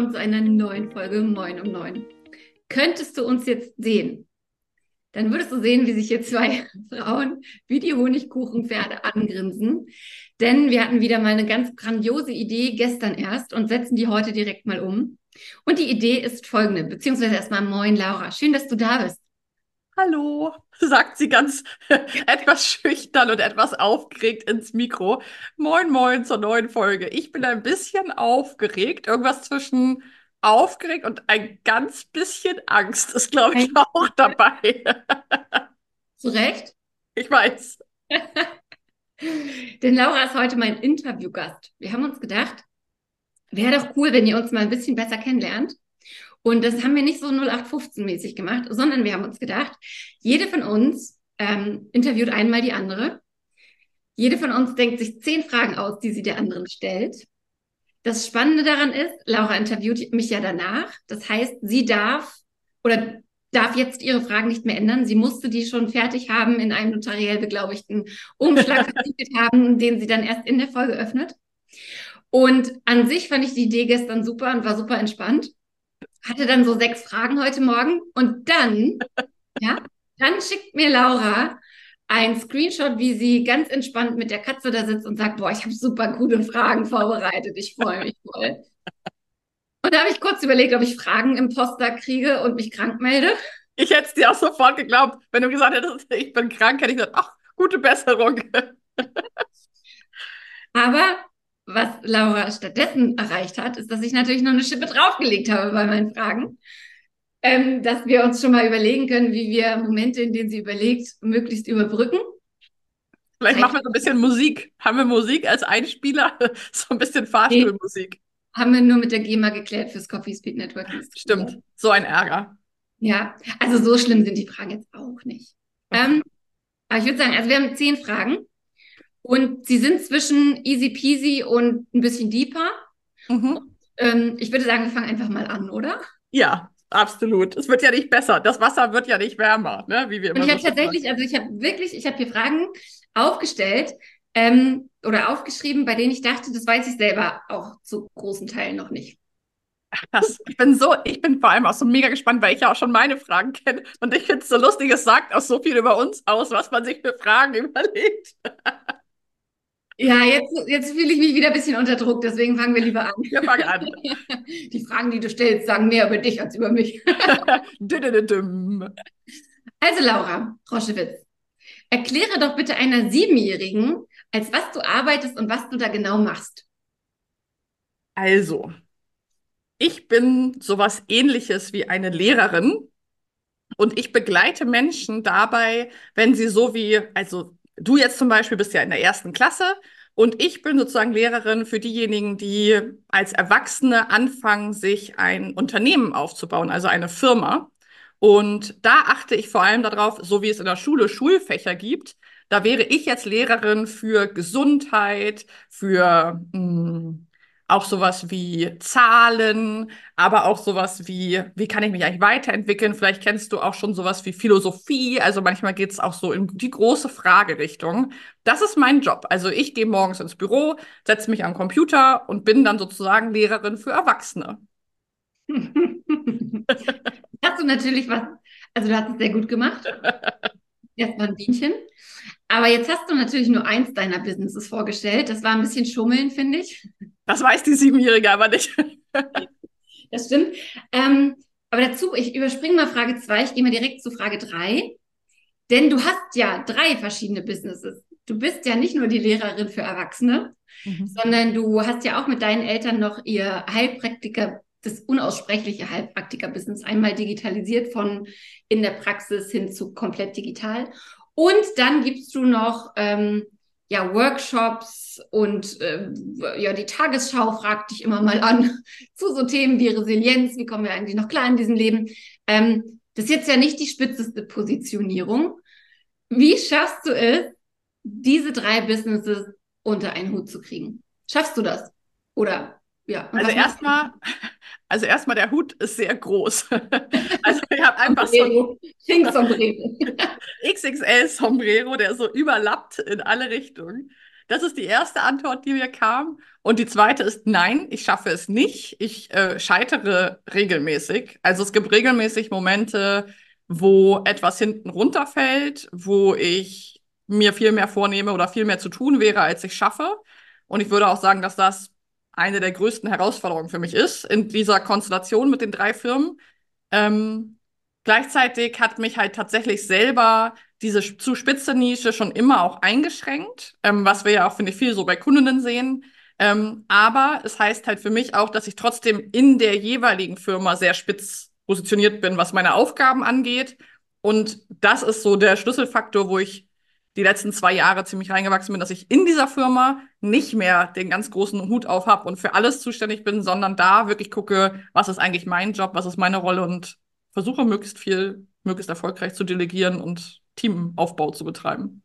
willkommen zu einer neuen Folge Moin um Neun. Könntest du uns jetzt sehen, dann würdest du sehen, wie sich hier zwei Frauen wie die Honigkuchenpferde angrinsen. Denn wir hatten wieder mal eine ganz grandiose Idee gestern erst und setzen die heute direkt mal um. Und die Idee ist folgende, beziehungsweise erstmal Moin Laura, schön, dass du da bist. Hallo, sagt sie ganz etwas schüchtern und etwas aufgeregt ins Mikro. Moin, moin zur neuen Folge. Ich bin ein bisschen aufgeregt, irgendwas zwischen aufgeregt und ein ganz bisschen Angst ist, glaube ich, auch dabei. Zu Recht? Ich weiß. Denn Laura ist heute mein Interviewgast. Wir haben uns gedacht, wäre doch cool, wenn ihr uns mal ein bisschen besser kennenlernt. Und das haben wir nicht so 0815-mäßig gemacht, sondern wir haben uns gedacht, jede von uns ähm, interviewt einmal die andere. Jede von uns denkt sich zehn Fragen aus, die sie der anderen stellt. Das Spannende daran ist, Laura interviewt mich ja danach. Das heißt, sie darf oder darf jetzt ihre Fragen nicht mehr ändern. Sie musste die schon fertig haben in einem notariell beglaubigten Umschlag haben, den sie dann erst in der Folge öffnet. Und an sich fand ich die Idee gestern super und war super entspannt. Hatte dann so sechs Fragen heute Morgen und dann, ja, dann schickt mir Laura ein Screenshot, wie sie ganz entspannt mit der Katze da sitzt und sagt, boah, ich habe super gute Fragen vorbereitet, ich freue mich voll. Und da habe ich kurz überlegt, ob ich Fragen im Poster kriege und mich krank melde. Ich hätte es dir auch sofort geglaubt. Wenn du gesagt hättest, ich bin krank, hätte ich gesagt, ach, gute Besserung. Aber was Laura stattdessen erreicht hat, ist, dass ich natürlich noch eine Schippe draufgelegt habe bei meinen Fragen ähm, dass wir uns schon mal überlegen können, wie wir Momente, in denen sie überlegt, möglichst überbrücken. Vielleicht machen wir so ein bisschen Musik. Haben wir Musik als Einspieler? so ein bisschen Fahrstuhlmusik. Haben wir nur mit der GEMA geklärt fürs Coffee Speed Network. Stimmt, so ein Ärger. Ja, also so schlimm sind die Fragen jetzt auch nicht. Okay. Ähm, aber ich würde sagen, also wir haben zehn Fragen und sie sind zwischen easy peasy und ein bisschen deeper. Mhm. Und, ähm, ich würde sagen, wir fangen einfach mal an, oder? Ja, Absolut. Es wird ja nicht besser. Das Wasser wird ja nicht wärmer, ne? wie wir immer Und ich habe tatsächlich, also ich habe wirklich, ich habe hier Fragen aufgestellt ähm, oder aufgeschrieben, bei denen ich dachte, das weiß ich selber auch zu großen Teilen noch nicht. Das, ich bin so, ich bin vor allem auch so mega gespannt, weil ich ja auch schon meine Fragen kenne. Und ich finde es so lustig, es sagt auch so viel über uns aus, was man sich für Fragen überlegt. Ja, jetzt, jetzt fühle ich mich wieder ein bisschen unter Druck, deswegen fangen wir lieber an. Wir fangen an. Die Fragen, die du stellst, sagen mehr über dich als über mich. also Laura Roschewitz, erkläre doch bitte einer Siebenjährigen, als was du arbeitest und was du da genau machst. Also, ich bin sowas ähnliches wie eine Lehrerin und ich begleite Menschen dabei, wenn sie so wie, also du jetzt zum Beispiel bist ja in der ersten Klasse und ich bin sozusagen Lehrerin für diejenigen, die als Erwachsene anfangen, sich ein Unternehmen aufzubauen, also eine Firma. Und da achte ich vor allem darauf, so wie es in der Schule Schulfächer gibt, da wäre ich jetzt Lehrerin für Gesundheit, für mh, hm, auch sowas wie Zahlen, aber auch sowas wie, wie kann ich mich eigentlich weiterentwickeln? Vielleicht kennst du auch schon sowas wie Philosophie. Also manchmal geht es auch so in die große Fragerichtung. Das ist mein Job. Also ich gehe morgens ins Büro, setze mich am Computer und bin dann sozusagen Lehrerin für Erwachsene. hast du natürlich was, also du hast es sehr gut gemacht. Erstmal ein Bienchen. Aber jetzt hast du natürlich nur eins deiner Businesses vorgestellt. Das war ein bisschen Schummeln, finde ich. Das weiß die Siebenjährige aber nicht. das stimmt. Ähm, aber dazu, ich überspringe mal Frage zwei. ich gehe mal direkt zu Frage drei. Denn du hast ja drei verschiedene Businesses. Du bist ja nicht nur die Lehrerin für Erwachsene, mhm. sondern du hast ja auch mit deinen Eltern noch ihr Heilpraktiker, das unaussprechliche Heilpraktiker-Business einmal digitalisiert von in der Praxis hin zu komplett digital. Und dann gibst du noch ähm, ja, Workshops und äh, ja, die Tagesschau fragt dich immer mal an zu so Themen wie Resilienz, wie kommen wir eigentlich noch klar in diesem Leben. Ähm, das ist jetzt ja nicht die spitzeste Positionierung. Wie schaffst du es, diese drei Businesses unter einen Hut zu kriegen? Schaffst du das? Oder ja. Also erstmal, also erstmal der Hut ist sehr groß. also ich habe einfach so ein Sombrero. XXL Sombrero, der so überlappt in alle Richtungen. Das ist die erste Antwort, die mir kam. Und die zweite ist nein, ich schaffe es nicht. Ich äh, scheitere regelmäßig. Also es gibt regelmäßig Momente, wo etwas hinten runterfällt, wo ich mir viel mehr vornehme oder viel mehr zu tun wäre, als ich schaffe. Und ich würde auch sagen, dass das eine der größten Herausforderungen für mich ist in dieser Konstellation mit den drei Firmen. Ähm, gleichzeitig hat mich halt tatsächlich selber diese zu spitze Nische schon immer auch eingeschränkt, ähm, was wir ja auch, finde ich, viel so bei Kundinnen sehen. Ähm, aber es heißt halt für mich auch, dass ich trotzdem in der jeweiligen Firma sehr spitz positioniert bin, was meine Aufgaben angeht. Und das ist so der Schlüsselfaktor, wo ich die letzten zwei Jahre ziemlich reingewachsen bin, dass ich in dieser Firma nicht mehr den ganz großen Hut auf habe und für alles zuständig bin, sondern da wirklich gucke, was ist eigentlich mein Job, was ist meine Rolle und versuche möglichst viel, möglichst erfolgreich zu delegieren und Teamaufbau zu betreiben.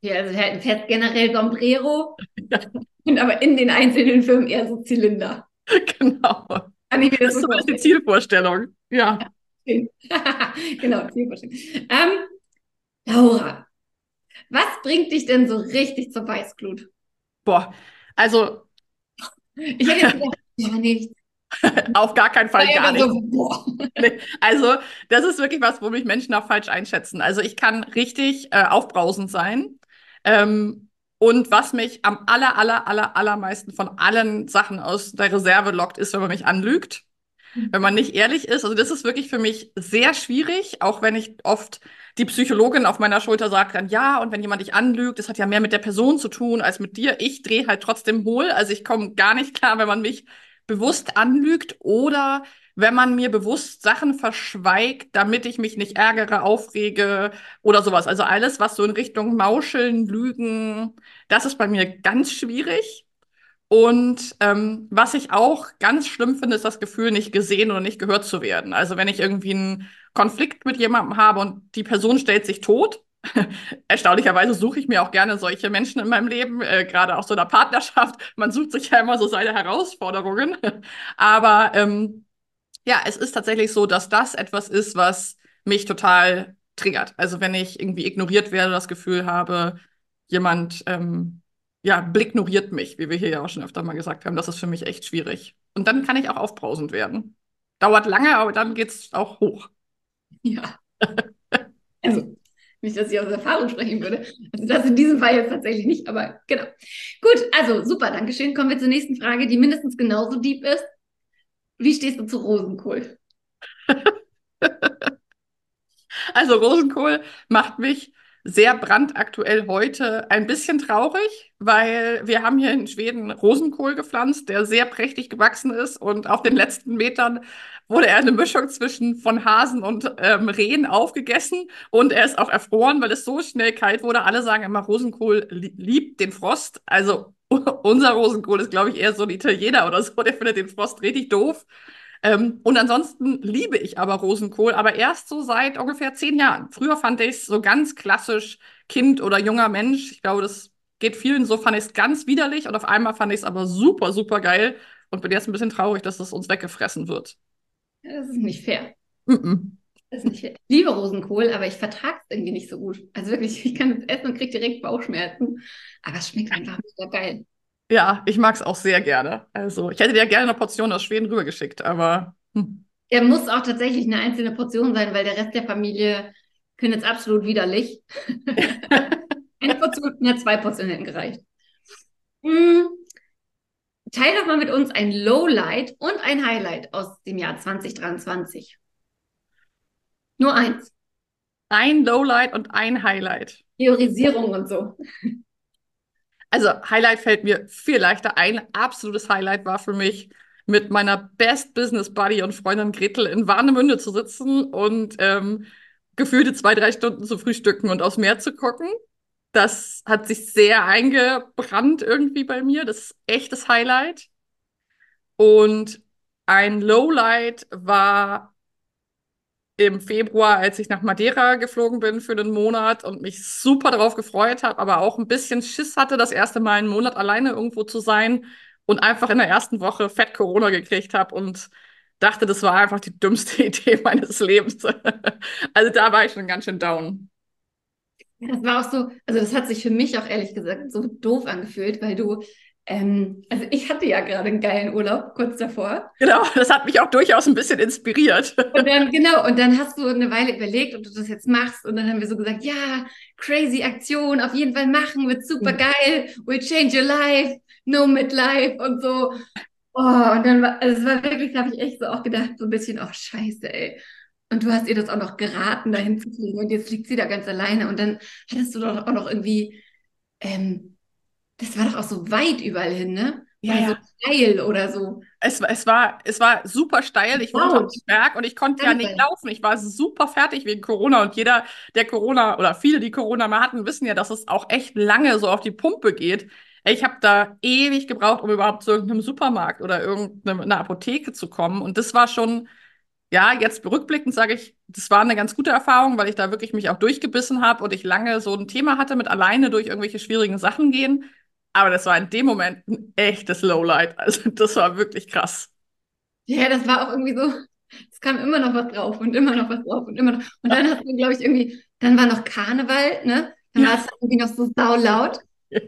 Ja, also fährt generell Sombrero, ja. und aber in den einzelnen Firmen eher so Zylinder. Genau. Kann ich mir das, das ist so die Zielvorstellung. Ja. genau, Zielvorstellung. Ähm, Laura, was bringt dich denn so richtig zur Weißglut? Boah, also. Ich hätte jetzt gedacht, ja, nichts. Auf gar keinen Fall gar nicht. So, nee, also, das ist wirklich was, wo mich Menschen auch falsch einschätzen. Also, ich kann richtig äh, aufbrausend sein. Ähm, und was mich am aller, aller, aller, allermeisten von allen Sachen aus der Reserve lockt, ist, wenn man mich anlügt. Wenn man nicht ehrlich ist. Also, das ist wirklich für mich sehr schwierig, auch wenn ich oft die Psychologin auf meiner Schulter sagt dann, ja, und wenn jemand dich anlügt, das hat ja mehr mit der Person zu tun als mit dir. Ich drehe halt trotzdem hohl. Also ich komme gar nicht klar, wenn man mich bewusst anlügt oder wenn man mir bewusst Sachen verschweigt, damit ich mich nicht ärgere, aufrege oder sowas. Also alles, was so in Richtung Mauscheln, Lügen, das ist bei mir ganz schwierig. Und ähm, was ich auch ganz schlimm finde, ist das Gefühl, nicht gesehen oder nicht gehört zu werden. Also wenn ich irgendwie einen Konflikt mit jemandem habe und die Person stellt sich tot, Erstaunlicherweise suche ich mir auch gerne solche Menschen in meinem Leben, äh, gerade auch so in der Partnerschaft. Man sucht sich ja immer so seine Herausforderungen. Aber ähm, ja, es ist tatsächlich so, dass das etwas ist, was mich total triggert. Also wenn ich irgendwie ignoriert werde, das Gefühl habe, jemand ähm, ja, blickignoriert mich, wie wir hier ja auch schon öfter mal gesagt haben, das ist für mich echt schwierig. Und dann kann ich auch aufbrausend werden. Dauert lange, aber dann geht's auch hoch. Ja. Also nicht, dass ich aus Erfahrung sprechen würde. Also das in diesem Fall jetzt tatsächlich nicht, aber genau. Gut, also super, Dankeschön. Kommen wir zur nächsten Frage, die mindestens genauso deep ist. Wie stehst du zu Rosenkohl? also Rosenkohl macht mich sehr brandaktuell heute ein bisschen traurig, weil wir haben hier in Schweden Rosenkohl gepflanzt, der sehr prächtig gewachsen ist und auf den letzten Metern wurde er eine Mischung zwischen von Hasen und ähm, Rehen aufgegessen und er ist auch erfroren, weil es so schnell kalt wurde. Alle sagen immer, Rosenkohl liebt den Frost. Also unser Rosenkohl ist, glaube ich, eher so ein Italiener oder so, der findet den Frost richtig doof. Ähm, und ansonsten liebe ich aber Rosenkohl, aber erst so seit ungefähr zehn Jahren. Früher fand ich es so ganz klassisch Kind oder junger Mensch. Ich glaube, das geht vielen so, fand ich es ganz widerlich und auf einmal fand ich es aber super, super geil und bin jetzt ein bisschen traurig, dass es uns weggefressen wird. Das ist nicht fair. Mm -mm. Das ist nicht fair. Ich liebe Rosenkohl, aber ich vertrage es irgendwie nicht so gut. Also wirklich, ich kann es essen und kriege direkt Bauchschmerzen. Aber es schmeckt einfach mega geil. Ja, ich mag es auch sehr gerne. Also, ich hätte dir gerne eine Portion aus Schweden rübergeschickt, aber. Hm. Er muss auch tatsächlich eine einzelne Portion sein, weil der Rest der Familie findet es absolut widerlich. eine Portion, na, zwei Portionen hätten gereicht. Hm. Teil doch mal mit uns ein Lowlight und ein Highlight aus dem Jahr 2023. Nur eins. Ein Lowlight und ein Highlight. Priorisierung und so. Also Highlight fällt mir viel leichter ein. Absolutes Highlight war für mich, mit meiner Best Business Buddy und Freundin Gretel in Warnemünde zu sitzen und ähm, gefühlte zwei, drei Stunden zu frühstücken und aufs Meer zu gucken. Das hat sich sehr eingebrannt irgendwie bei mir. Das ist echtes Highlight. Und ein Lowlight war im Februar, als ich nach Madeira geflogen bin für einen Monat und mich super darauf gefreut habe, aber auch ein bisschen Schiss hatte, das erste Mal einen Monat alleine irgendwo zu sein und einfach in der ersten Woche fett Corona gekriegt habe und dachte, das war einfach die dümmste Idee meines Lebens. also da war ich schon ganz schön down. Das war auch so, also das hat sich für mich auch ehrlich gesagt so doof angefühlt, weil du, ähm, also ich hatte ja gerade einen geilen Urlaub kurz davor. Genau, das hat mich auch durchaus ein bisschen inspiriert. Und dann, genau, und dann hast du eine Weile überlegt, ob du das jetzt machst. Und dann haben wir so gesagt, ja, crazy Aktion, auf jeden Fall machen, wird super geil, will change your life, no midlife und so. Oh, und dann war, also es war wirklich, habe ich echt so auch gedacht, so ein bisschen, oh scheiße, ey. Und du hast ihr das auch noch geraten, dahin zu fliegen. Und jetzt fliegt sie da ganz alleine. Und dann hattest du doch auch noch irgendwie, ähm, das war doch auch so weit überall hin, ne? Ja, ja. so steil oder so. Es, es, war, es war super steil. Ich wohnte Wow. auf dem Berg und ich konnte ja nicht Danke. laufen. Ich war super fertig wegen Corona. Und jeder, der Corona oder viele, die Corona mal hatten, wissen ja, dass es auch echt lange so auf die Pumpe geht. Ich habe da ewig gebraucht, um überhaupt zu irgendeinem Supermarkt oder irgendeiner Apotheke zu kommen. Und das war schon, ja, jetzt rückblickend sage ich, das war eine ganz gute Erfahrung, weil ich da wirklich mich auch durchgebissen habe und ich lange so ein Thema hatte mit alleine durch irgendwelche schwierigen Sachen gehen. Aber das war in dem Moment ein echtes Lowlight. Also das war wirklich krass. Ja, das war auch irgendwie so, es kam immer noch was drauf und immer noch was drauf und immer noch. Und dann hast du, glaube ich, irgendwie, dann war noch Karneval, ne? Dann war es irgendwie noch so saulaut. Ja.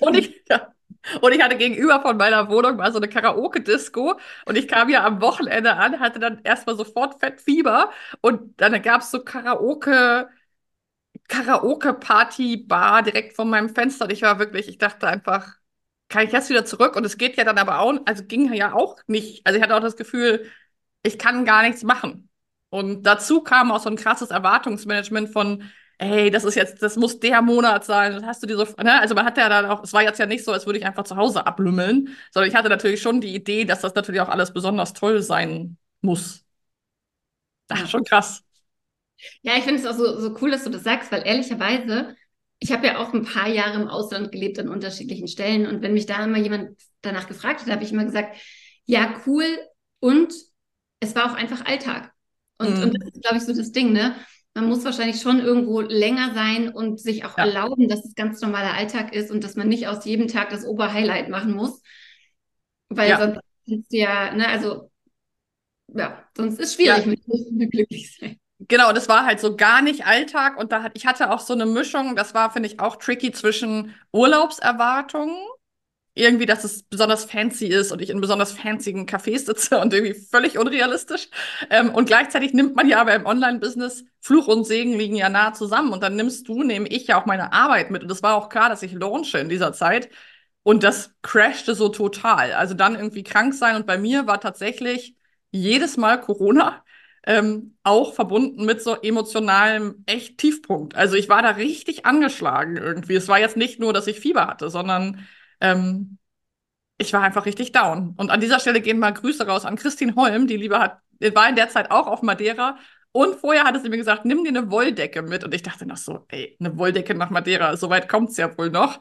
Und ich, ja. Und ich hatte gegenüber von meiner Wohnung mal so eine Karaoke-Disco und ich kam ja am Wochenende an, hatte dann erstmal sofort Fettfieber und dann gab es so Karaoke, Karaoke-Party-Bar direkt vor meinem Fenster und ich war wirklich, ich dachte einfach, kann ich jetzt wieder zurück? Und es geht ja dann aber auch, also ging ja auch nicht, also ich hatte auch das Gefühl, ich kann gar nichts machen. Und dazu kam auch so ein krasses Erwartungsmanagement von, ey, das ist jetzt, das muss der Monat sein, das hast du dir so, ne? Also man hat ja dann auch, es war jetzt ja nicht so, als würde ich einfach zu Hause ablümmeln, sondern ich hatte natürlich schon die Idee, dass das natürlich auch alles besonders toll sein muss. Das ist schon krass. Ja, ich finde es auch so, so cool, dass du das sagst, weil ehrlicherweise, ich habe ja auch ein paar Jahre im Ausland gelebt an unterschiedlichen Stellen und wenn mich da immer jemand danach gefragt hat, habe ich immer gesagt, ja, cool und es war auch einfach Alltag. Und, Mhm. und das ist, glaube ich, so das Ding, ne? Man muss wahrscheinlich schon irgendwo länger sein und sich auch Ja. erlauben, dass es ganz normaler Alltag ist und dass man nicht aus jedem Tag das Oberhighlight machen muss. Weil Ja. sonst ist ja, ne, also, ja, sonst ist schwierig Ja. mit mit glücklich sein. Genau, das war halt so gar nicht Alltag und da hat, ich hatte auch so eine Mischung, das war, finde ich, auch tricky zwischen Urlaubserwartungen, irgendwie, dass es besonders fancy ist und ich in besonders fancyen Cafés sitze und irgendwie völlig unrealistisch. Ähm, und gleichzeitig nimmt man ja aber im Online-Business, Fluch und Segen liegen ja nah zusammen und dann nimmst du, nehme ich ja auch meine Arbeit mit und es war auch klar, dass ich launche in dieser Zeit und das crashte so total. Also dann irgendwie krank sein und bei mir war tatsächlich jedes Mal Corona ähm, auch verbunden mit so emotionalem echt Tiefpunkt. Also ich war da richtig angeschlagen irgendwie. Es war jetzt nicht nur, dass ich Fieber hatte, sondern ähm, ich war einfach richtig down. Und an dieser Stelle gehen mal Grüße raus an Christine Holm, die lieber hat, war in der Zeit auch auf Madeira. Und vorher hatte sie mir gesagt, nimm dir eine Wolldecke mit. Und ich dachte noch so, ey, eine Wolldecke nach Madeira, so weit kommt's ja wohl noch.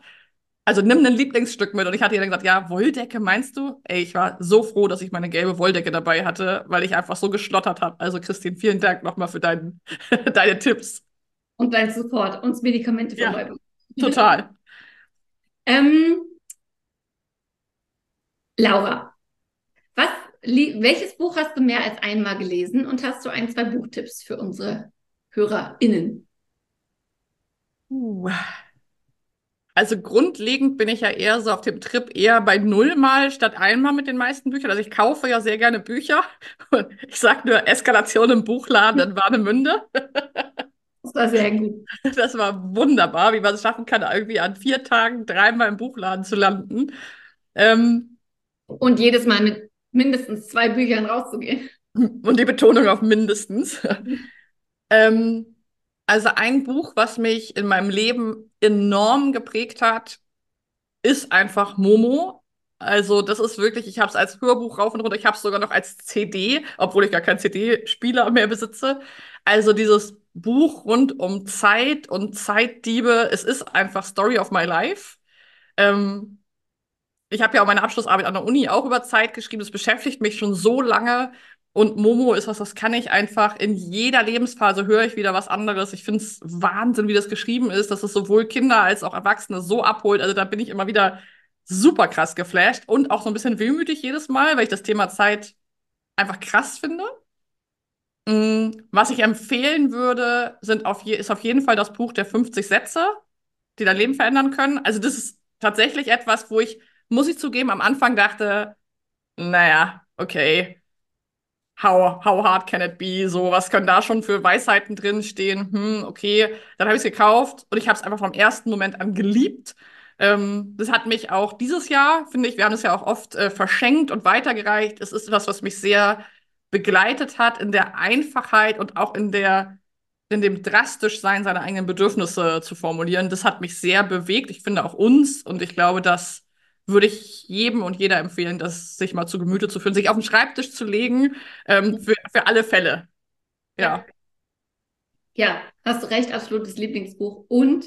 Also nimm ein Lieblingsstück mit. Und ich hatte ihr dann gesagt, ja, Wolldecke meinst du? Ey, ich war so froh, dass ich meine gelbe Wolldecke dabei hatte, weil ich einfach so geschlottert habe. Also Christine, vielen Dank nochmal für dein, deine Tipps. Und dein Support, uns Medikamente Ja. vorbei. Total. Ähm, Laura, was, welches Buch hast du mehr als einmal gelesen und hast du ein, zwei Buchtipps für unsere HörerInnen? Uh. Also grundlegend bin ich ja eher so auf dem Trip eher bei null Mal statt einmal mit den meisten Büchern. Also ich kaufe ja sehr gerne Bücher. Und ich sag nur Eskalation im Buchladen in Warnemünde. Das war sehr gut. Das war wunderbar, wie man es schaffen kann, irgendwie an vier Tagen dreimal im Buchladen zu landen. Ähm, Und jedes Mal mit mindestens zwei Büchern rauszugehen. und die Betonung auf mindestens. ähm, also ein Buch, was mich in meinem Leben enorm geprägt hat, ist einfach Momo. Also das ist wirklich, ich habe es als Hörbuch rauf und runter, ich habe es sogar noch als CD, obwohl ich gar keinen CD-Spieler mehr besitze. Also dieses Buch rund um Zeit und Zeitdiebe, es ist einfach Story of my life. Ähm, ich habe ja auch meine Abschlussarbeit an der Uni auch über Zeit geschrieben. Das beschäftigt mich schon so lange. Und Momo ist was, das kann ich einfach in jeder Lebensphase höre ich wieder was anderes. Ich finde es Wahnsinn, wie das geschrieben ist, dass es sowohl Kinder als auch Erwachsene so abholt. Also da bin ich immer wieder super krass geflasht und auch so ein bisschen wehmütig jedes Mal, weil ich das Thema Zeit einfach krass finde. Mm, Was ich empfehlen würde, sind auf je, ist auf jeden Fall das Buch der 50 Sätze, die dein Leben verändern können. Also das ist tatsächlich etwas, wo ich, muss ich zugeben, am Anfang dachte, naja, okay, how, how hard can it be? So, was können da schon für Weisheiten drin stehen? Hm, okay. Dann habe ich es gekauft und ich habe es einfach vom ersten Moment an geliebt. Ähm, das hat mich auch dieses Jahr, finde ich, wir haben es ja auch oft äh, verschenkt und weitergereicht. Es ist etwas, was mich sehr begleitet hat in der Einfachheit und auch in der in dem drastisch sein, seine eigenen Bedürfnisse zu formulieren. Das hat mich sehr bewegt. Ich finde auch uns und ich glaube, dass würde ich jedem und jeder empfehlen, das sich mal zu Gemüte zu führen, sich auf den Schreibtisch zu legen, ähm, für, für alle Fälle. Ja. Ja, hast du recht, absolutes Lieblingsbuch. Und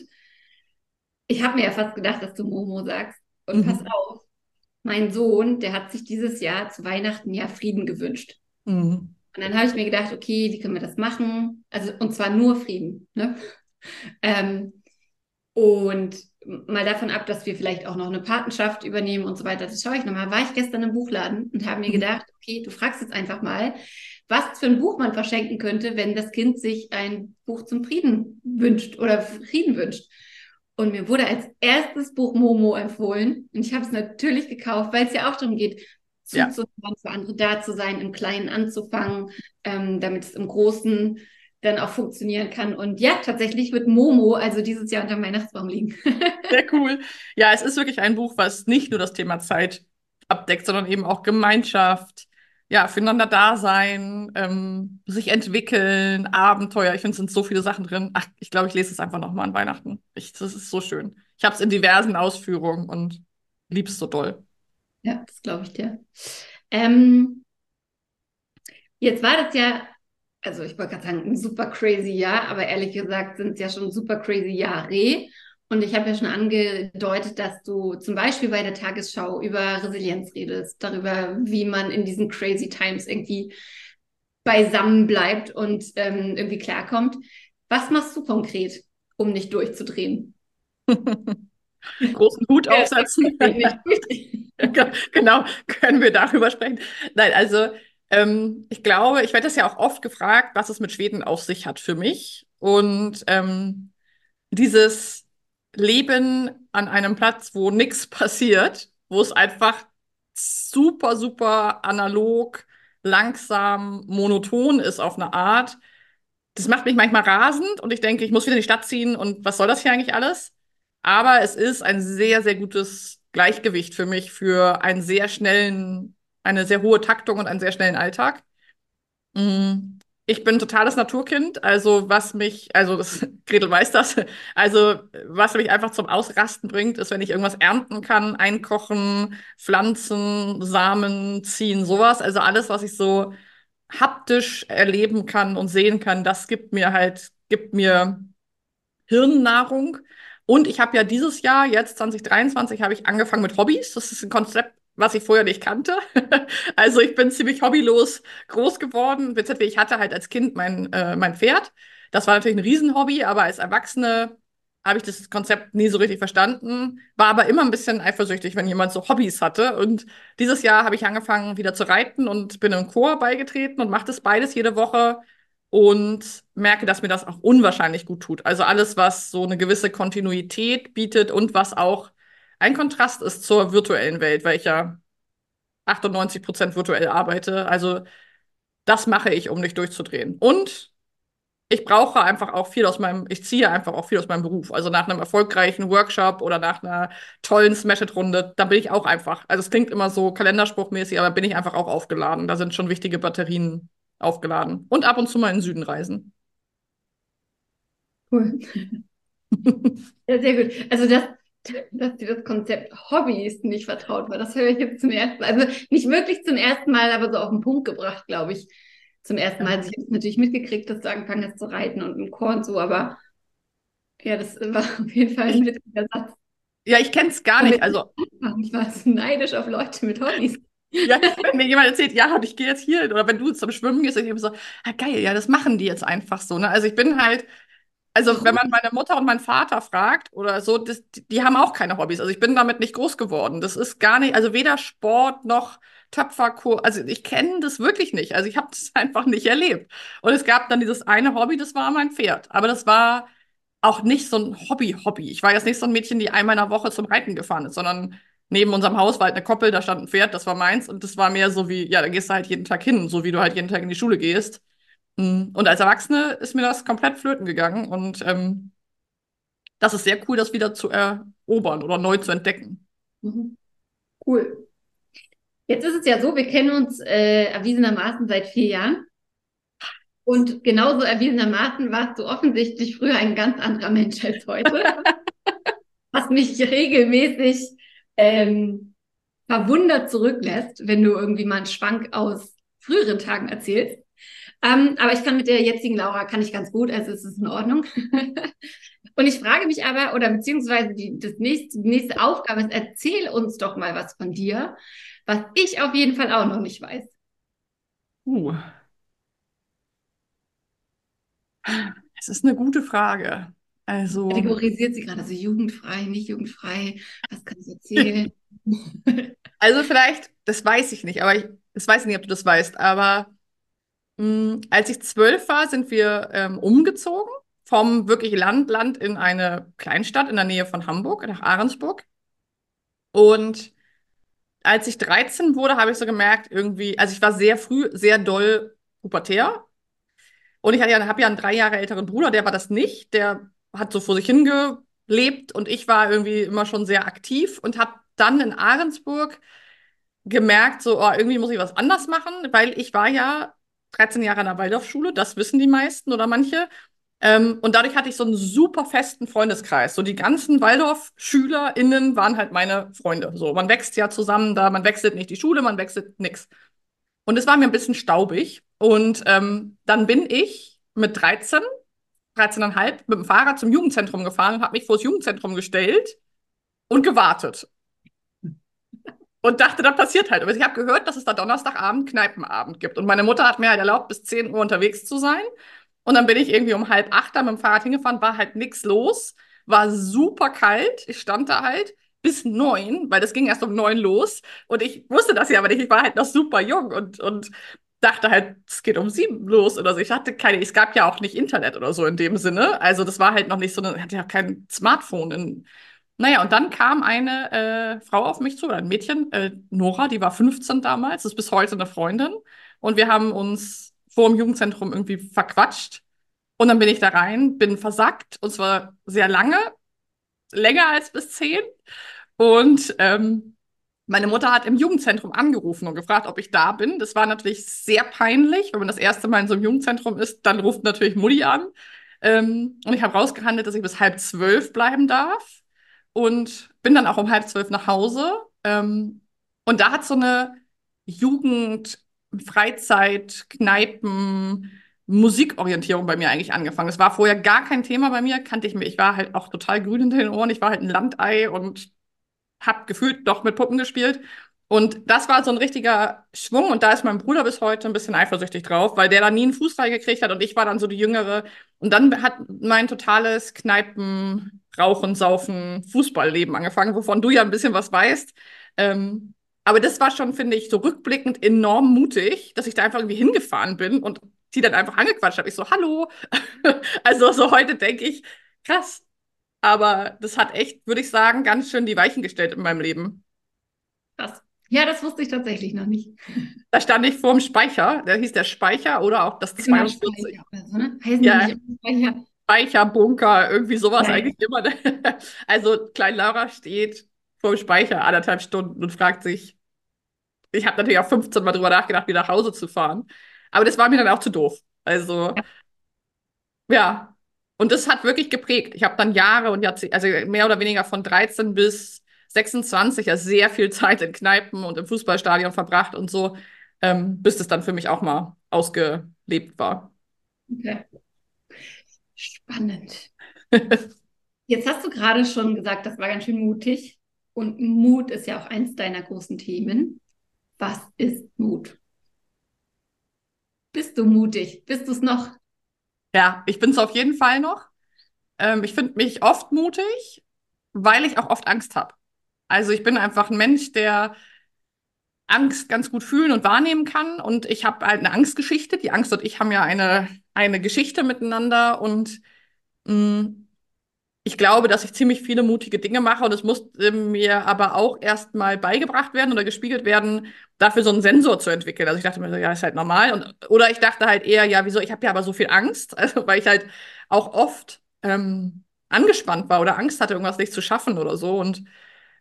ich habe mir ja fast gedacht, dass du Momo sagst. Und Mhm. pass auf, mein Sohn, der hat sich dieses Jahr zu Weihnachten ja Frieden gewünscht. Mhm. Und dann habe ich mir gedacht, okay, wie können wir das machen? Also, und zwar nur Frieden, ne? Ähm, und mal davon ab, dass wir vielleicht auch noch eine Patenschaft übernehmen und so weiter, das schaue ich nochmal. War ich gestern im Buchladen und habe mir Mhm. gedacht, okay, du fragst jetzt einfach mal, was für ein Buch man verschenken könnte, wenn das Kind sich ein Buch zum Frieden wünscht oder Frieden wünscht. Und mir wurde als erstes Buch Momo empfohlen. Und ich habe es natürlich gekauft, weil es ja auch darum geht, Ja. zuzuhören, für andere da zu sein, im Kleinen anzufangen, ähm, damit es im Großen dann auch funktionieren kann. Und ja, tatsächlich wird Momo also dieses Jahr unter dem Weihnachtsbaum liegen. Sehr cool. Ja, es ist wirklich ein Buch, was nicht nur das Thema Zeit abdeckt, sondern eben auch Gemeinschaft, ja, füreinander da sein, ähm, sich entwickeln, Abenteuer. Ich finde, es sind so viele Sachen drin. Ach, ich glaube, ich lese es einfach nochmal an Weihnachten. Ich, das ist so schön. Ich habe es in diversen Ausführungen und lieb's so doll. Ja, das glaube ich dir. Ähm, jetzt war das ja, also ich wollte gerade sagen, ein super crazy Jahr, aber ehrlich gesagt sind es ja schon super crazy Jahre. Und ich habe ja schon angedeutet, dass du zum Beispiel bei der Tagesschau über Resilienz redest, darüber, wie man in diesen crazy times irgendwie beisammen bleibt und ähm, irgendwie klarkommt. Was machst du konkret, um nicht durchzudrehen? Großen Hut aufsetzen. Genau, können wir darüber sprechen. Nein, also ähm, ich glaube, ich werde das ja auch oft gefragt, was es mit Schweden auf sich hat für mich. Und ähm, dieses Leben an einem Platz, wo nichts passiert, wo es einfach super, super analog, langsam, monoton ist auf eine Art, das macht mich manchmal rasend und ich denke, ich muss wieder in die Stadt ziehen und was soll das hier eigentlich alles? Aber es ist ein sehr, sehr gutes Gleichgewicht für mich für einen sehr schnellen, eine sehr hohe Taktung und einen sehr schnellen Alltag. Mm, Ich bin ein totales Naturkind, also was mich, also das, Gretel weiß das, also was mich einfach zum Ausrasten bringt, ist, wenn ich irgendwas ernten kann, einkochen, pflanzen, Samen ziehen, sowas. Also alles, was ich so haptisch erleben kann und sehen kann, das gibt mir halt, gibt mir Hirnnahrung. Und ich habe ja dieses Jahr, jetzt 2023, habe ich angefangen mit Hobbys. Das ist ein Konzept, was ich vorher nicht kannte. Also ich bin ziemlich hobbylos groß geworden. Beziehungsweise Ich hatte halt als Kind mein, äh, mein Pferd. Das war natürlich ein Riesenhobby, aber als Erwachsene habe ich das Konzept nie so richtig verstanden, war aber immer ein bisschen eifersüchtig, wenn jemand so Hobbys hatte. Und dieses Jahr habe ich angefangen, wieder zu reiten und bin im Chor beigetreten und mache das beides jede Woche und merke, dass mir das auch unwahrscheinlich gut tut. Also alles, was so eine gewisse Kontinuität bietet und was auch ein Kontrast ist zur virtuellen Welt, weil ich ja 98 Prozent virtuell arbeite. Also das mache ich, um nicht durchzudrehen. Und ich brauche einfach auch viel aus meinem, ich ziehe einfach auch viel aus meinem Beruf. Also nach einem erfolgreichen Workshop oder nach einer tollen Smash-It-Runde, da bin ich auch einfach. Also es klingt immer so kalenderspruchmäßig, aber bin ich einfach auch aufgeladen. Da sind schon wichtige Batterien aufgeladen. Und ab und zu mal in den Süden reisen. Cool. Ja, sehr gut. Also, dass, dass dir das Konzept Hobbys nicht vertraut war, das höre ich jetzt zum ersten Mal. Also nicht wirklich zum ersten Mal, aber so auf den Punkt gebracht, glaube ich. Zum ersten Mal. Also ich habe es natürlich mitgekriegt, dass du angefangen hast zu reiten und im Chor und so, aber ja, das war auf jeden Fall ein witziger Satz. Ja, ich kenne es gar nicht. Also, Ich war so neidisch auf Leute mit Hobbys. ja, wenn mir jemand erzählt, ja, ich gehe jetzt hier, oder wenn du zum Schwimmen gehst, ich immer so, ah, geil, ja, das machen die jetzt einfach so. Ne? Also ich bin halt Also, wenn man meine Mutter und meinen Vater fragt oder so, das, die, haben auch keine Hobbys. Also, ich bin damit nicht groß geworden. Das ist gar nicht, also weder Sport noch Töpferkurs. Also, ich kenne das wirklich nicht. Also, ich habe das einfach nicht erlebt. Und es gab dann dieses eine Hobby, das war mein Pferd. Aber das war auch nicht so ein Hobby-Hobby. Ich war jetzt nicht so ein Mädchen, die einmal in der Woche zum Reiten gefahren ist, sondern neben unserem Haus war halt eine Koppel, da stand ein Pferd, das war meins. Und das war mehr so wie, ja, da gehst du halt jeden Tag hin, so wie du halt jeden Tag in die Schule gehst. Mm, und als Erwachsene ist mir das komplett flöten gegangen. Und ähm, das ist sehr cool, das wieder zu erobern oder neu zu entdecken. Mhm. Cool. Jetzt ist es ja so, wir kennen uns äh, erwiesenermaßen seit vier Jahren. Und genauso erwiesenermaßen warst du offensichtlich früher ein ganz anderer Mensch als heute. was mich regelmäßig ähm, verwundert zurücklässt, wenn du irgendwie mal einen Schwank aus früheren Tagen erzählst. Ähm, aber ich kann mit der jetzigen Laura, kann ich ganz gut, also es ist in Ordnung. Und ich frage mich aber, oder beziehungsweise die, das nächste, die nächste Aufgabe ist, erzähl uns doch mal was von dir, was ich auf jeden Fall auch noch nicht weiß. Uh. Es ist eine gute Frage. Also. Kategorisiert sie gerade, also jugendfrei, nicht jugendfrei, was kann ich erzählen? also vielleicht, das weiß ich nicht, aber ich, das weiß ich nicht, ob du das weißt, aber als ich zwölf war, sind wir ähm, umgezogen vom wirklich Land, Land in eine Kleinstadt in der Nähe von Hamburg, nach Ahrensburg. Und als ich 13 wurde, habe ich so gemerkt, irgendwie, also ich war sehr früh, sehr doll pubertär. Und ich ja, habe ja einen drei Jahre älteren Bruder, der war das nicht. Der hat so vor sich hingelebt und ich war irgendwie immer schon sehr aktiv und habe dann in Ahrensburg gemerkt, so, oh, irgendwie muss ich was anders machen, weil ich war ja 13 Jahre in der Waldorfschule, das wissen die meisten oder manche. Ähm, und dadurch hatte ich so einen super festen Freundeskreis. So die ganzen Waldorf-SchülerInnen waren halt meine Freunde. So, man wächst ja zusammen da, man wechselt nicht die Schule, man wechselt nix. Und es war mir ein bisschen staubig. Und ähm, dann bin ich mit 13, 13,5 mit dem Fahrrad zum Jugendzentrum gefahren und habe mich vor das Jugendzentrum gestellt und gewartet und dachte, da passiert halt. Aber ich habe gehört, dass es da Donnerstagabend Kneipenabend gibt. Und meine Mutter hat mir halt erlaubt, bis 10 Uhr unterwegs zu sein. Und dann bin ich irgendwie um halb acht da mit dem Fahrrad hingefahren, war halt nichts los, war super kalt. Ich stand da halt bis neun, weil das ging erst um neun los. Und ich wusste das ja aber. Ich war halt noch super jung und, und dachte halt, es geht um sieben los oder so. Ich hatte keine, es gab ja auch nicht Internet oder so in dem Sinne. Also das war halt noch nicht so, ich hatte ja kein Smartphone in, naja, und dann kam eine äh, Frau auf mich zu, ein Mädchen, äh, Nora, die war 15 damals, ist bis heute eine Freundin. Und wir haben uns vor dem Jugendzentrum irgendwie verquatscht. Und dann bin ich da rein, bin versackt, und zwar sehr lange, länger als bis zehn. Und ähm, meine Mutter hat im Jugendzentrum angerufen und gefragt, ob ich da bin. Das war natürlich sehr peinlich, wenn man das erste Mal in so einem Jugendzentrum ist, dann ruft natürlich Mutti an. Ähm, und ich habe rausgehandelt, dass ich bis halb zwölf bleiben darf und bin dann auch um halb zwölf nach Hause. Ähm, und da hat so eine Jugend, Freizeit, Kneipen, Musikorientierung bei mir eigentlich angefangen. Das war vorher gar kein Thema bei mir, kannte ich mir. Ich war halt auch total grün hinter den Ohren. Ich war halt ein Landei und habe gefühlt doch mit Puppen gespielt. Und das war so ein richtiger Schwung. Und da ist mein Bruder bis heute ein bisschen eifersüchtig drauf, weil der da nie einen Fuß gekriegt hat und ich war dann so die Jüngere. Und dann hat mein totales Kneipen, Rauchen, Saufen, Fußballleben angefangen, wovon du ja ein bisschen was weißt. Ähm, aber das war schon, finde ich, so rückblickend enorm mutig, dass ich da einfach irgendwie hingefahren bin und die dann einfach angequatscht habe. Ich so, hallo. also so heute denke ich, krass. Aber das hat echt, würde ich sagen, ganz schön die Weichen gestellt in meinem Leben. Krass. Ja, das wusste ich tatsächlich noch nicht. Da stand ich vor dem Speicher, der hieß der Speicher oder auch das 42. Speicher oder so, ne? Heißen ja. Speicher? Speicherbunker, irgendwie sowas Nein. eigentlich immer. Also Klein Laura steht vor dem Speicher anderthalb Stunden und fragt sich, ich habe natürlich auch 15 Mal drüber nachgedacht, wieder nach Hause zu fahren. Aber das war mir dann auch zu doof. Also, ja. ja. Und das hat wirklich geprägt. Ich habe dann Jahre und Jahrzehnte, also mehr oder weniger von 13 bis 26 ja sehr viel Zeit in Kneipen und im Fußballstadion verbracht und so, ähm, bis es dann für mich auch mal ausgelebt war. Okay. Spannend. Jetzt hast du gerade schon gesagt, das war ganz schön mutig. Und Mut ist ja auch eins deiner großen Themen. Was ist Mut? Bist du mutig? Bist du es noch? Ja, ich bin es auf jeden Fall noch. Ähm, ich finde mich oft mutig, weil ich auch oft Angst habe. Also ich bin einfach ein Mensch, der Angst ganz gut fühlen und wahrnehmen kann. Und ich habe halt eine Angstgeschichte. Die Angst und ich haben ja eine, eine Geschichte miteinander. Und mh, mm, ich glaube, dass ich ziemlich viele mutige Dinge mache. Und es musste mir aber auch erst mal beigebracht werden oder gespiegelt werden, dafür so einen Sensor zu entwickeln. Also ich dachte mir so, ja, ist halt normal. Und, oder ich dachte halt eher, ja, wieso, ich habe ja aber so viel Angst. Also weil ich halt auch oft ähm, angespannt war oder Angst hatte, irgendwas nicht zu schaffen oder so. Und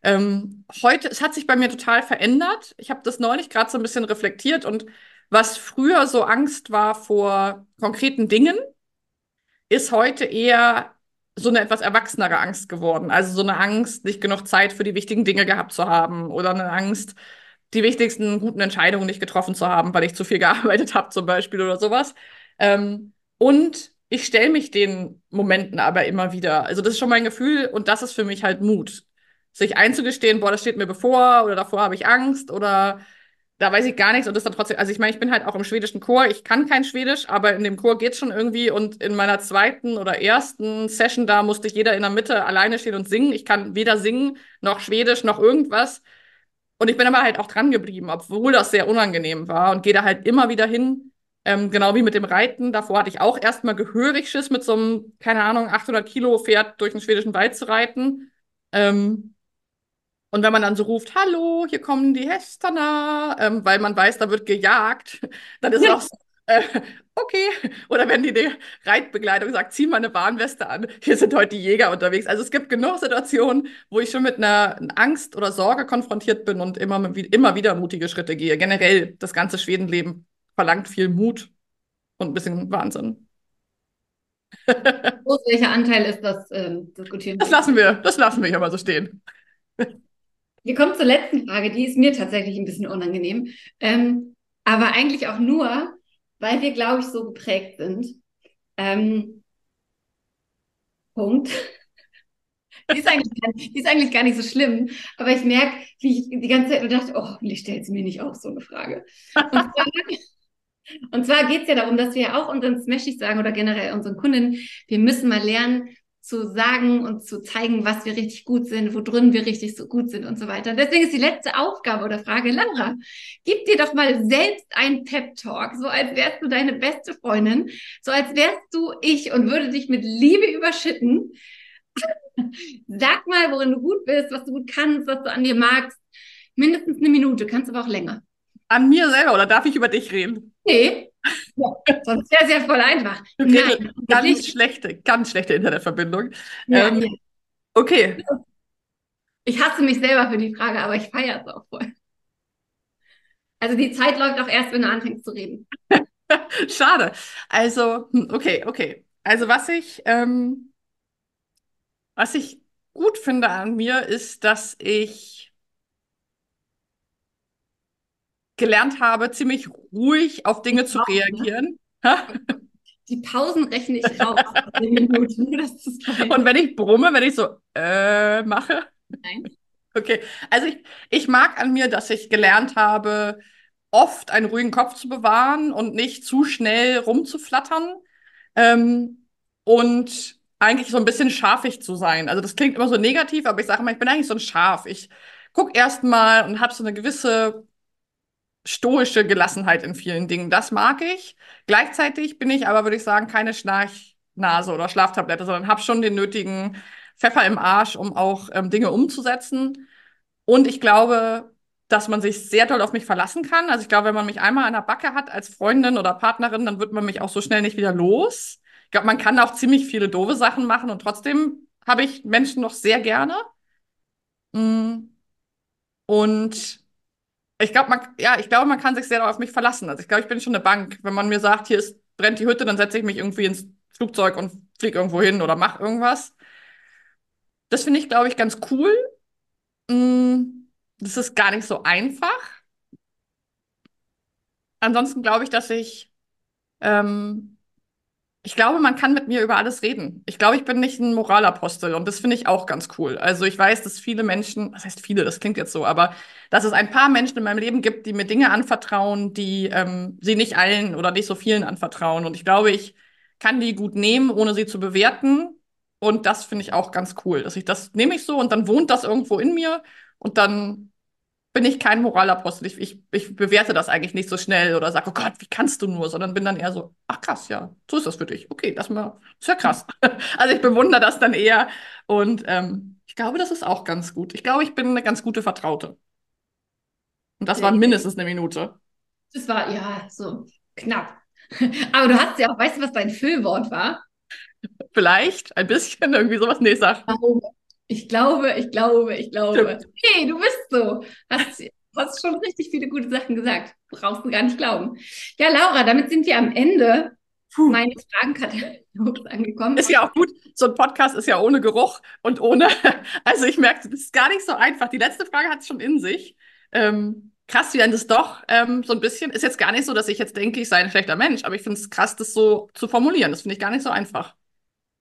ähm, heute, es hat sich bei mir total verändert. Ich habe das neulich gerade so ein bisschen reflektiert und was früher so Angst war vor konkreten Dingen, ist heute eher so eine etwas erwachsenere Angst geworden. Also so eine Angst, nicht genug Zeit für die wichtigen Dinge gehabt zu haben oder eine Angst, die wichtigsten guten Entscheidungen nicht getroffen zu haben, weil ich zu viel gearbeitet habe zum Beispiel oder sowas. Ähm, und ich stelle mich den Momenten aber immer wieder. Also das ist schon mein Gefühl und das ist für mich halt Mut sich einzugestehen, boah, das steht mir bevor oder davor habe ich Angst oder da weiß ich gar nichts und das dann trotzdem, also ich meine, ich bin halt auch im schwedischen Chor, ich kann kein Schwedisch, aber in dem Chor geht's schon irgendwie und in meiner zweiten oder ersten Session da musste ich jeder in der Mitte alleine stehen und singen. Ich kann weder singen noch Schwedisch noch irgendwas. Und ich bin aber halt auch dran geblieben, obwohl das sehr unangenehm war und gehe da halt immer wieder hin. Ähm, genau wie mit dem Reiten. Davor hatte ich auch erstmal gehörig Schiss, mit so einem, keine Ahnung, 800 Kilo Pferd durch den schwedischen Wald zu reiten. Ähm, und wenn man dann so ruft, hallo, hier kommen die Hester, ähm, weil man weiß, da wird gejagt, dann ist ja. auch so, äh, okay. Oder wenn die, die Reitbegleitung sagt, zieh mal eine Warnweste an, hier sind heute die Jäger unterwegs. Also es gibt genug Situationen, wo ich schon mit einer Angst oder Sorge konfrontiert bin und immer, immer wieder mutige Schritte gehe. Generell, das ganze Schwedenleben verlangt viel Mut und ein bisschen Wahnsinn. welcher Anteil ist das ähm, diskutieren? Das lassen wir, das lassen wir hier mal so stehen. Wir kommen zur letzten Frage, die ist mir tatsächlich ein bisschen unangenehm. Ähm, aber eigentlich auch nur, weil wir, glaube ich, so geprägt sind. Ähm, Punkt. Die ist, eigentlich, die ist eigentlich gar nicht so schlimm, aber ich merke, wie ich die ganze Zeit dachte, oh, ich stelle mir nicht auch so eine Frage. Und zwar, zwar geht es ja darum, dass wir ja auch unseren Smashis sagen oder generell unseren Kunden, wir müssen mal lernen, zu sagen und zu zeigen, was wir richtig gut sind, wo drin wir richtig so gut sind und so weiter. Deswegen ist die letzte Aufgabe oder Frage, Laura, gib dir doch mal selbst einen Pep-Talk, so als wärst du deine beste Freundin, so als wärst du ich und würde dich mit Liebe überschütten. Sag mal, worin du gut bist, was du gut kannst, was du an dir magst. Mindestens eine Minute, kannst aber auch länger. An mir selber oder darf ich über dich reden? Nee, ja, sonst es ja voll einfach. Okay, Nein, ganz nicht. schlechte, ganz schlechte Internetverbindung. Ja, ähm, ja. Okay. Ich hasse mich selber für die Frage, aber ich feiere es auch voll. Also die Zeit läuft auch erst, wenn du anfängst zu reden. Schade. Also, hm, okay, okay. Also was ich, ähm, was ich gut finde an mir, ist, dass ich gelernt habe, ziemlich ruhig auf Dinge zu reagieren. Die Pausen rechne ich raus. Und wenn ich brumme, wenn ich so äh, mache? Nein. Okay, also ich, ich mag an mir, dass ich gelernt habe, oft einen ruhigen Kopf zu bewahren und nicht zu schnell rumzuflattern ähm, und eigentlich so ein bisschen scharfig zu sein. Also das klingt immer so negativ, aber ich sage immer, ich bin eigentlich so ein Schaf. Ich gucke erst mal und habe so eine gewisse stoische Gelassenheit in vielen Dingen. Das mag ich. Gleichzeitig bin ich aber, würde ich sagen, keine Schnarchnase oder Schlaftablette, sondern habe schon den nötigen Pfeffer im Arsch, um auch ähm, Dinge umzusetzen. Und ich glaube, dass man sich sehr doll auf mich verlassen kann. Also ich glaube, wenn man mich einmal an der Backe hat als Freundin oder Partnerin, dann wird man mich auch so schnell nicht wieder los. Ich glaube, man kann auch ziemlich viele doofe Sachen machen und trotzdem habe ich Menschen noch sehr gerne. Mm. Und ich glaube, man, ja, ich glaube, man kann sich sehr auf mich verlassen. Also ich glaube, ich bin schon eine Bank. Wenn man mir sagt, hier ist, brennt die Hütte, dann setze ich mich irgendwie ins Flugzeug und fliege irgendwo hin oder mache irgendwas. Das finde ich, glaube ich, ganz cool. Mm, das ist gar nicht so einfach. Ansonsten glaube ich, dass ich ähm, ich glaube, man kann mit mir über alles reden. Ich glaube, ich bin nicht ein Moralapostel und das finde ich auch ganz cool. Also ich weiß, dass viele Menschen, was heißt viele, das klingt jetzt so, aber dass es ein paar Menschen in meinem Leben gibt, die mir Dinge anvertrauen, die ähm, sie nicht allen oder nicht so vielen anvertrauen. Und ich glaube, ich kann die gut nehmen, ohne sie zu bewerten Und das finde ich auch ganz cool, dass ich das nehme ich so und dann wohnt das irgendwo in mir und dann bin ich kein Moralapostel. Ich, ich, ich bewerte das eigentlich nicht so schnell oder sage, oh Gott, wie kannst du nur, sondern bin dann eher so, ach krass, ja, so ist das für dich. Okay, das mal, ist ja krass. Also ich bewundere das dann eher und ähm, ich glaube, das ist auch ganz gut. Ich glaube, ich bin eine ganz gute Vertraute. Und das war mindestens eine Minute. Das war, ja, so knapp. Aber du hast ja auch, weißt du, was dein Füllwort war? Vielleicht ein bisschen irgendwie sowas. Nee, sag. Ich glaube, ich glaube, ich glaube. Hey, du bist so. Hast, hast schon richtig viele gute Sachen gesagt. Brauchst du gar nicht glauben. Ja, Laura, damit sind wir am Ende Puh. meines Fragenkatalogs angekommen. Ist ja auch gut. So ein Podcast ist ja ohne Geruch und ohne. Also ich merke, das ist gar nicht so einfach. Die letzte Frage hat es schon in sich. Ähm, krass, wie dann das doch ähm, so ein bisschen. Ist jetzt gar nicht so, dass ich jetzt denke, ich sei ein schlechter Mensch, aber ich finde es krass, das so zu formulieren. Das finde ich gar nicht so einfach.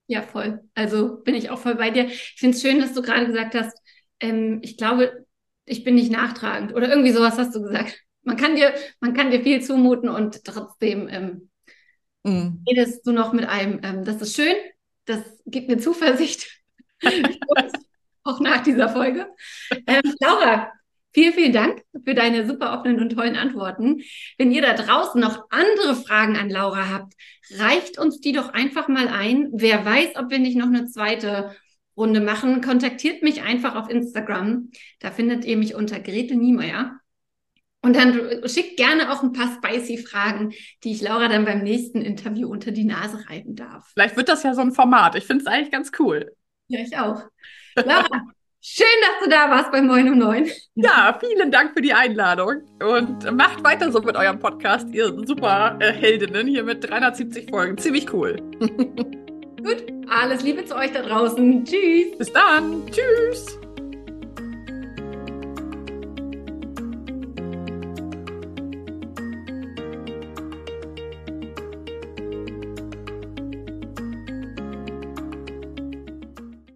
Ja, voll. Also bin ich auch voll bei dir. Ich finde es schön, dass du gerade gesagt hast, ähm, ich glaube, ich bin nicht nachtragend oder irgendwie sowas hast du gesagt. Man kann dir, man kann dir viel zumuten und trotzdem ähm, mm. redest du noch mit einem. Ähm, das ist schön. Das gibt mir Zuversicht. auch nach dieser Folge. Ähm, Laura, Vielen, vielen Dank für deine super offenen und tollen Antworten. Wenn ihr da draußen noch andere Fragen an Laura habt, reicht uns die doch einfach mal ein. Wer weiß, ob wir nicht noch eine zweite Runde machen, kontaktiert mich einfach auf Instagram. Da findet ihr mich unter Gretel Niemeyer. Und dann schickt gerne auch ein paar spicy Fragen, die ich Laura dann beim nächsten Interview unter die Nase reiben darf. Vielleicht wird das ja so ein Format. Ich finde es eigentlich ganz cool. Ja, ich auch. Laura, Schön, dass du da warst bei Moin um 9. Ja, vielen Dank für die Einladung und macht weiter so mit eurem Podcast, ihr super äh, Heldinnen hier mit 370 Folgen. Ziemlich cool. Gut, alles Liebe zu euch da draußen. Tschüss. Bis dann. Tschüss.